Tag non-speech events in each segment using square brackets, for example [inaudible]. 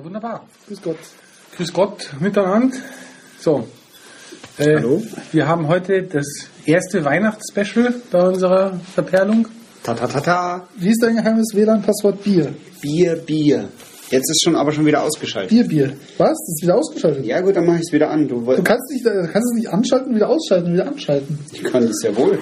Ja, wunderbar. Grüß Gott. Grüß Gott miteinander. So. Äh, Hallo. Wir haben heute das erste Weihnachtsspecial bei unserer Verperlung. Ta ta ta ta. Wie ist dein geheimes WLAN-Passwort? Bier. Bier, Bier. Jetzt ist schon aber schon wieder ausgeschaltet. Bier, Bier. Was? Das ist wieder ausgeschaltet. Ja gut, dann mache ich es wieder an. Du, Du kannst, nicht, kannst es nicht anschalten, wieder ausschalten, wieder anschalten. ich kann das ja wohl.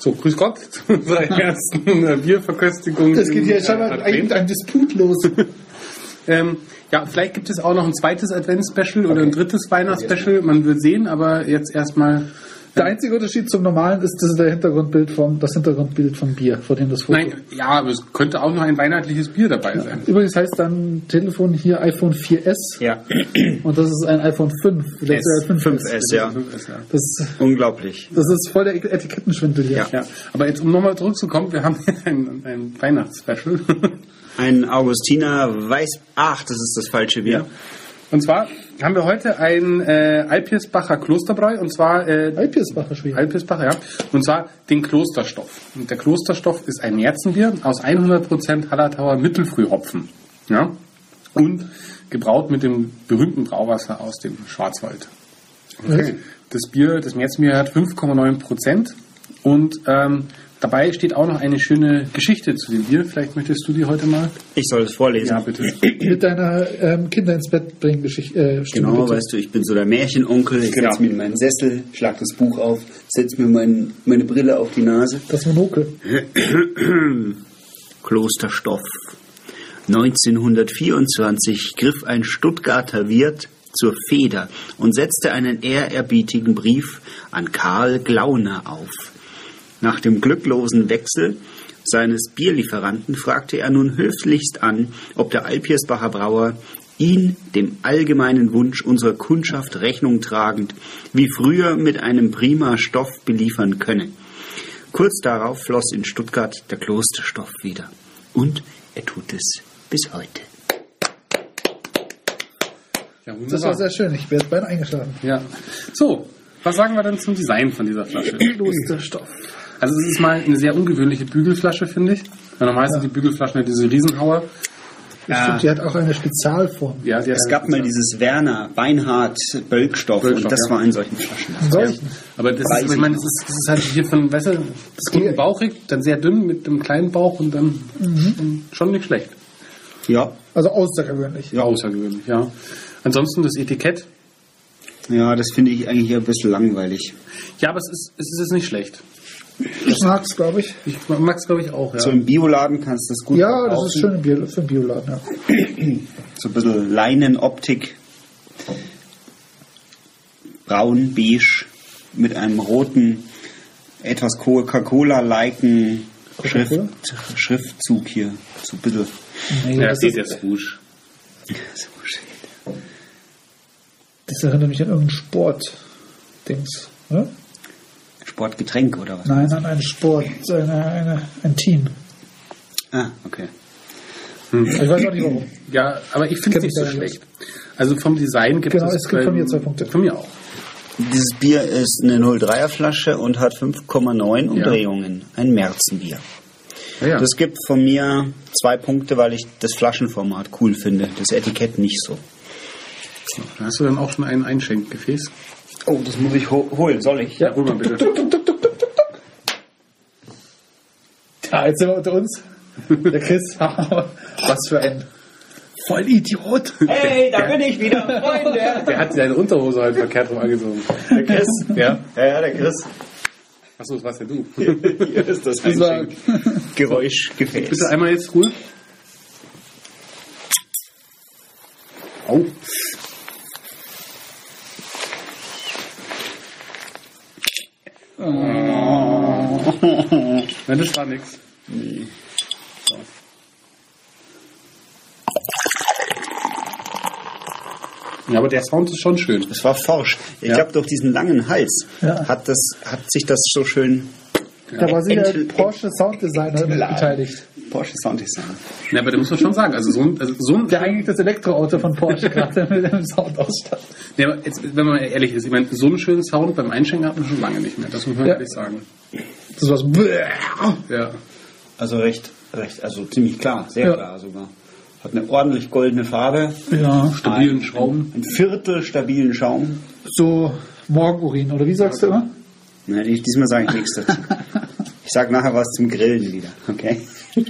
So, grüß Gott [laughs] zu unserer ersten äh, Bierverköstigung. Das geht hier im, scheinbar äh, ein, ein Disput los. [laughs] Ähm, ja, vielleicht gibt es auch noch ein zweites Advents-Special oder ein drittes Weihnachtsspecial. Man wird sehen, aber jetzt erstmal. Der einzige Unterschied zum normalen ist, das ist Hintergrundbild vom, das Hintergrundbild vom Bier, vor dem das Foto. Nein, ja, aber es könnte auch noch ein weihnachtliches Bier dabei sein. Übrigens heißt dann Telefon hier iPhone 4S Ja. und das ist ein iPhone 5. Das ist ein 5S. 5S, ja. Das, Unglaublich. das ist voll der Etikettenschwindel hier. Ja. Ja, aber jetzt um nochmal zurückzukommen, wir haben hier ein, ein Weihnachtsspecial. Ein Augustiner Weiß... Ach, das ist das falsche Bier. Und zwar haben wir heute ein äh, Alpirsbacher Klosterbräu und zwar äh, Alpirsbacher Schwede. Alpirsbacher, ja. Und zwar den Klosterstoff. Und der Klosterstoff ist ein Märzenbier aus 100% Hallertauer Mittelfrühhopfen. Ja. Und gebraut mit dem berühmten Brauwasser aus dem Schwarzwald. Okay. Das Bier, das Märzenbier hat 5,9% und ähm, dabei steht auch noch eine schöne Geschichte zu dem Bier. Vielleicht möchtest du die heute mal? Ich soll es vorlesen. Ja, bitte. Mit deiner ähm, Kinder ins Bett bringen Geschichte. Äh, Genau, bitte. weißt du, ich bin so der Märchenonkel. Ich Genau. setze mich in meinen Sessel, schlag das Buch auf, setze mir mein, meine Brille auf die Nase. Das Monokel. [clears throat] Klosterstoff. 1924 griff ein Stuttgarter Wirt zur Feder und setzte einen ehrerbietigen Brief an Karl Glauner auf. Nach dem glücklosen Wechsel seines Bierlieferanten fragte er nun höflichst an, ob der Alpiersbacher Brauer ihn dem allgemeinen Wunsch unserer Kundschaft Rechnung tragend wie früher mit einem prima Stoff beliefern könne. Kurz darauf floss in Stuttgart der Klosterstoff wieder. Und er tut es bis heute. Ja, Das war sehr schön. Ich bin jetzt beinahe eingeschlafen. Ja. So, was sagen wir denn zum Design von dieser Flasche? Klosterstoff. Also es ist mal eine sehr ungewöhnliche Bügelflasche, finde ich. Weil normalerweise sind die Bügelflaschen ja diese Riesenhauer. Stimmt, die hat auch eine Spezialform. Ja, Es gab mal dieses Werner Weinhardt Bölkstoff, Bölkstoff, und das ja. war in solchen Flaschen. Solchen. Aber das ist, ich meine, das ist, das ist halt hier von, weißt du, das ist unten bauchig, dann sehr dünn mit einem kleinen Bauch und dann schon, schon nicht schlecht. Ja, Also außergewöhnlich. Ja, außergewöhnlich, ja. Ansonsten das Etikett. Ja, das finde ich eigentlich ein bisschen langweilig. Ja, aber es ist, es ist nicht schlecht. Ich mag es, glaube ich. Ich mag es, glaube ich, auch, ja. So im Bioladen kannst du das gut Ja, das verkaufen. ist schön im Bio, für den Bioladen. Ja. [clears throat] So ein bisschen Leinenoptik. Braun, beige, mit einem roten, etwas Coca-Cola-liken Schrift? Schriftzug hier. So ein bisschen. Nee, ja, das, steht ist, jetzt Rouge. [laughs] Das erinnert mich an irgendeinen Sport-Dings. Ne? Sportgetränk oder was? Nein, an einen Sport, eine, eine, ein Team. Ah, okay. Ich weiß auch nicht warum. Ja, aber ich finde es nicht so schlecht. Also vom Design gibt Genau, es... es gibt von ähm, mir zwei Punkte. Von mir auch. Dieses Bier ist eine 03er Flasche und hat 5,9 Umdrehungen. Ein Märzenbier. Ja, ja. Das gibt von mir zwei Punkte, weil ich das Flaschenformat cool finde. Das Etikett nicht so. Hast du dann auch schon ein Einschenkgefäß. Oh, das muss ich ho holen. Soll ich? Ja, hol mal bitte. Ja, jetzt sind wir unter uns. Der Chris, [laughs] was für ein Vollidiot. Hey, da bin ich wieder, Freunde. Der hat seine Unterhose halt verkehrt rum angezogen. Der Chris. Ja. Ja, ja, der Chris. Achso, das warst ja du. Hier ist das Das war, Geräuschgefäß. Bitte einmal jetzt Ruhe. Au. Nein, das war nix. So. Ja, aber der Sound ist schon schön. Das war forsch. Ich Ja. glaube, durch diesen langen Hals Ja. hat, das, hat sich das so schön da war sicher Entel- der Porsche Sounddesigner beteiligt. Porsche Sounddesign. Ja, aber da muss man schon sagen, also so ein, also so ein Der eigentlich das Elektroauto von Porsche [laughs] gerade mit dem Sound ausstattet. Ja, aber jetzt, wenn man ehrlich ist, ich meine, so einen schönen Sound beim Einschenken hat man schon lange nicht mehr. Das muss man Ja. ehrlich sagen. Das war so. Ja. Also recht, recht, also ziemlich klar, sehr Ja. klar sogar. Hat eine ordentlich goldene Farbe. Ja. Stabilen Ein- Schrauben. Ein Viertel stabilen Schaum. So Morgenurin, oder wie sagst du immer? Nein, diesmal sage ich nichts dazu. [laughs] Ich sage nachher was zum Grillen wieder, okay? [laughs]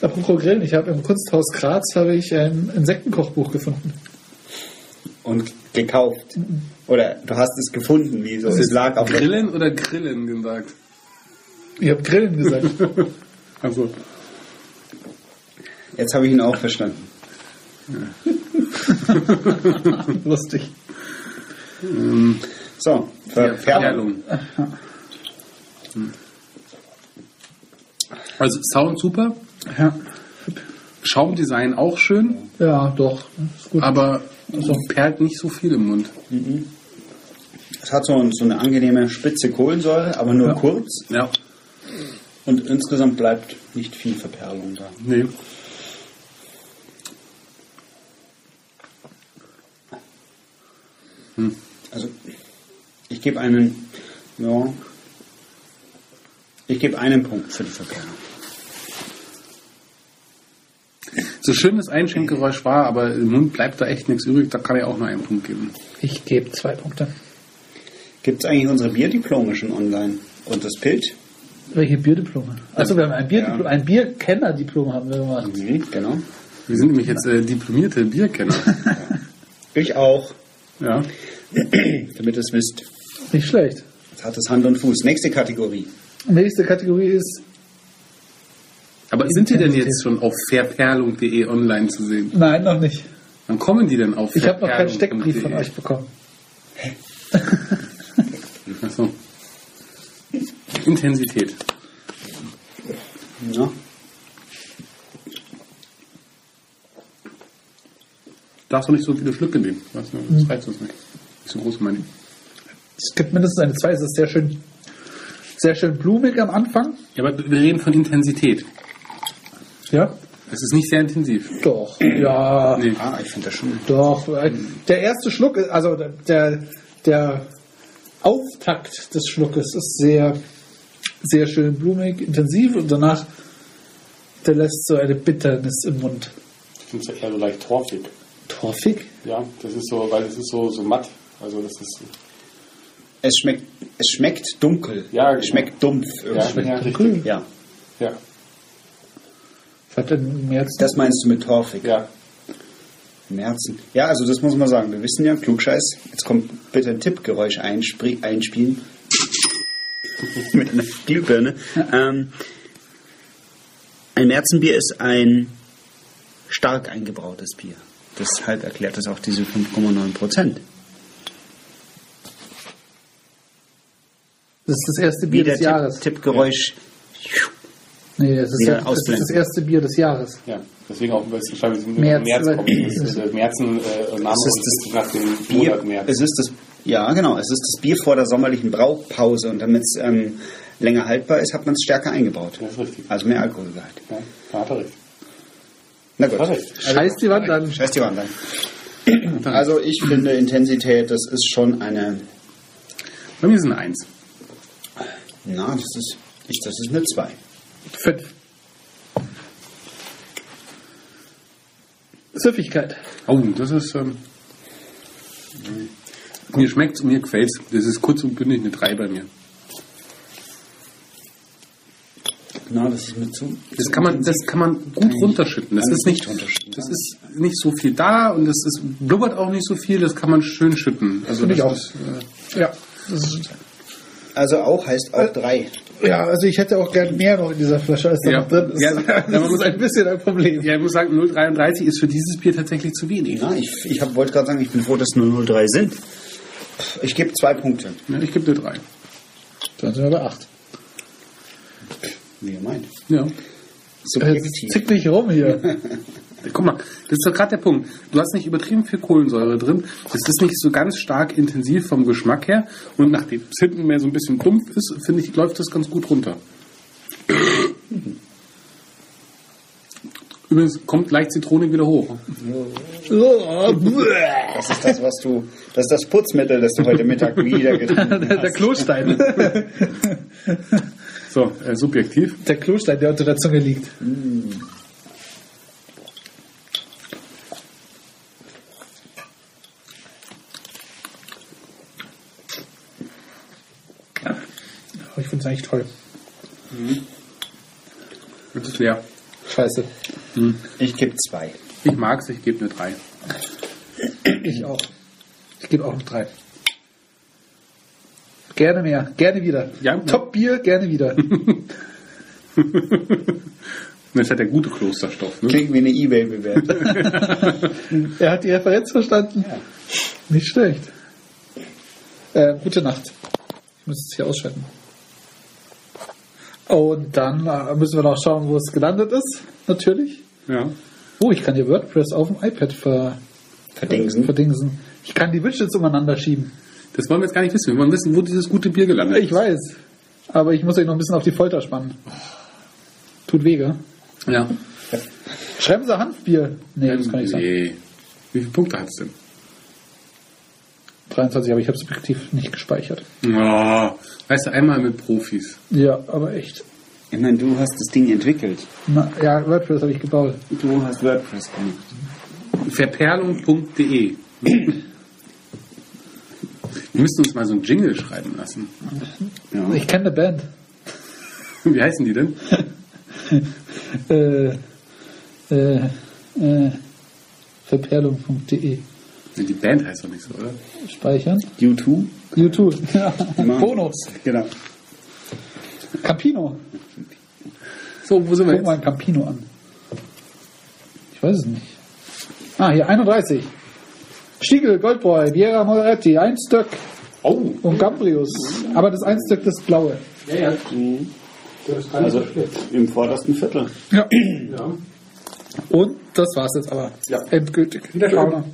Apropos Grillen, ich habe im Kunsthaus Graz habe ich ein Insektenkochbuch gefunden. Und gekauft. Oder du hast es gefunden, wie so. Es lag auf Grillen oder Grillen gesagt? Ich habe Grillen gesagt. [laughs] Also, Jetzt habe ich ihn auch verstanden. [laughs] Lustig. So, Verperlung. Perlung. Also Sound super, Ja, Schaumdesign auch schön, ja doch. Ist gut. aber perlt nicht so viel im Mund. Es hat so, so eine angenehme spitze Kohlensäure, aber nur Ja. kurz. Ja, Und insgesamt bleibt nicht viel Verperlung da. nee. Also, ich gebe einen, ja, ich gebe einen Punkt für die Verperlung. So schön das Einschenkgeräusch war, aber im Mund bleibt da echt nichts übrig, da kann ich auch nur einen Punkt geben. Ich gebe zwei Punkte. Gibt es eigentlich unsere Bierdiplome schon online? Und das Bild? Welche Bierdiplome? Also wir haben ein Bierdiplom, Ja. ein Bierkennerdiplom haben wir gemacht. Mhm, genau. Wir sind nämlich jetzt äh, diplomierte Bierkenner. [laughs] Ich auch, ja. [clears throat] damit ihr es wisst. Nicht schlecht. Jetzt hat es Hand und Fuß. Nächste Kategorie. Nächste Kategorie ist, Aber sind die denn jetzt schon auf verperlung.de online zu sehen? nein, noch nicht. Wann kommen die denn auf Ich habe noch keinen? Steckbrief von euch bekommen. Achso. Intensität. Ja. Darfst du nicht so viele Schlücke nehmen? Weißt du, das reizt uns nicht. Nicht so groß meine ich. Es gibt mindestens eine zwei. Es ist sehr schön, sehr schön blumig am Anfang. Ja, aber wir reden von Intensität. Ja. Es ist nicht sehr intensiv. Doch. Ja. Nee. Ah, ich finde das schon. Doch. äh, Der erste Schluck, ist- also der, der Auftakt des Schluckes ist sehr, sehr schön blumig, intensiv und danach der lässt so eine Bitternis im Mund. Ich finde es eher so leicht torfig. Torfig? Ja, das ist so, weil es ist so, so matt. Also das ist. Es schmeckt, es schmeckt dunkel. Ja, genau. Es schmeckt dumpf. Ja, irgendwie. ja, dunkel. richtig. ja. Ja, Was hat denn mehr als Das meinst du mit torfig? ja. Im Herzen. Ja, also das muss man sagen. Wir wissen ja, Klugscheiß. Jetzt kommt bitte ein Tippgeräusch einspielen. [laughs] mit einer Glühbirne. Ähm, ein Märzenbier ist ein stark eingebrautes Bier. Deshalb erklärt das auch diese 5,9 Prozent. Das ist das erste Bier Wie des Jahres. Tipp, Tippgeräusch. Nee, das ist, ja, das ist das erste Bier des Jahres. Ja, deswegen auch, weil es wahrscheinlich im März, März, kommt. Das ist der Märzen äh, Name Es ist ist nach dem Bier, Monat März. es ist das, ja genau, es ist das Bier vor der sommerlichen Braupause und damit es ähm, länger haltbar ist, hat man es stärker eingebaut. Das ist richtig. Also mehr Alkoholgehalt. Ja, da hat er recht. Na gut. Hat er recht. Scheiß die Wand an. Scheiß die Wand an. Also ich finde Intensität, das ist schon eine, Bei mir sind eine Eins. Na, das ist, ich, das ist eine 2. Fünf. Süffigkeit. Oh, das ist. Ähm, mir schmeckt's und mir gefällt's. Das ist kurz und bündig eine 3 bei mir. Na, das ist mir zu. Das kann man, das kann man gut runterschütten. Das ist ich nicht, das ist nicht so viel da und es ist, blubbert auch nicht so viel. Das kann man schön schütten. Also Finde ich das auch. Ist, äh, Ja. Das ist, Also auch heißt auch 3. ja, also ich hätte auch gern mehr noch in dieser Flasche, als da Ja. noch drin ist. Ja, das man ist muss- ein bisschen ein Problem. ja, ich muss sagen, 0,33 ist für dieses Bier tatsächlich zu wenig. Na, ich, ich hab- wollte gerade sagen, ich bin froh, dass nur 0,3 sind. Ich gebe zwei Punkte. Ja, ich gebe dir 3. Dann sind wir bei acht. Wie ihr meint. Ja. Jetzt Subjektiv. zick nicht rum hier. [laughs] Guck mal, das ist doch gerade der Punkt. Du hast nicht übertrieben viel Kohlensäure drin. Es ist nicht so ganz stark intensiv vom Geschmack her. Und nachdem es hinten mehr so ein bisschen dumpf ist, finde ich, läuft das ganz gut runter. Übrigens kommt leicht Zitrone wieder hoch. Das ist das, was du. Das ist das Putzmittel, das du heute Mittag wieder [laughs] getrunken der, der hast. Klostein. [laughs] So, äh, subjektiv. Der Klostein, der unter der Zunge liegt. Aber es eigentlich toll. Das ist leer. Scheiße. Ich gebe zwei. Ich mag's, ich gebe eine 3. Ich auch. Ich gebe auch noch drei. Gerne mehr, gerne wieder. Ja. Top Bier, gerne wieder. [laughs] Das hat der gute Klosterstoff. Ne? Klingt wie eine Ebay-Bewertung. [laughs] er hat die Referenz verstanden. Nicht schlecht. Äh, gute Nacht. Ich muss es hier ausschalten. Und dann äh, müssen wir noch schauen, wo es gelandet ist. Natürlich. Ja. Oh, ich kann hier WordPress auf dem iPad ver Verdingsen. verdingsen. Ich kann die Widgets umeinander schieben. Das wollen wir jetzt gar nicht wissen. Wir wollen wissen, wo dieses gute Bier gelandet Ich weiß. Aber ich muss euch noch ein bisschen auf die Folter spannen. Tut weh, gell? ist. Ja. Schreiben Sie Hanfbier. Nee, das kann ich sagen. nee. Wie viele Punkte hat's denn? 23, aber ich habe es objektiv nicht gespeichert. Oh, weißt du, einmal mit Profis. Ja, aber echt. Ich meine, du hast das Ding entwickelt. Na, ja, WordPress habe ich gebaut. Du hast WordPress gemacht. Verperlung.de Wir müssen uns mal so einen Jingle schreiben lassen. Ja. Ich kenne eine Band. Wie heißen die denn? [laughs] Äh, äh, äh, verperlung.de. Die Band heißt doch nicht so, oder? Speichern. U2? YouTube. Ja. Immer. Bonus. Genau. Campino. So, wo sind wir Guck mal jetzt? ein Campino an. Ich weiß es nicht. Ah, hier 31. Stiegel, Goldbräu, Viera Moretti, ein Stück Oh, und Gambrius. Aber das ein Stück, das blaue. ja, ja. Also im vordersten Viertel. Ja. ja. Und das war's jetzt aber. Ja. Endgültig. Wiederschauen.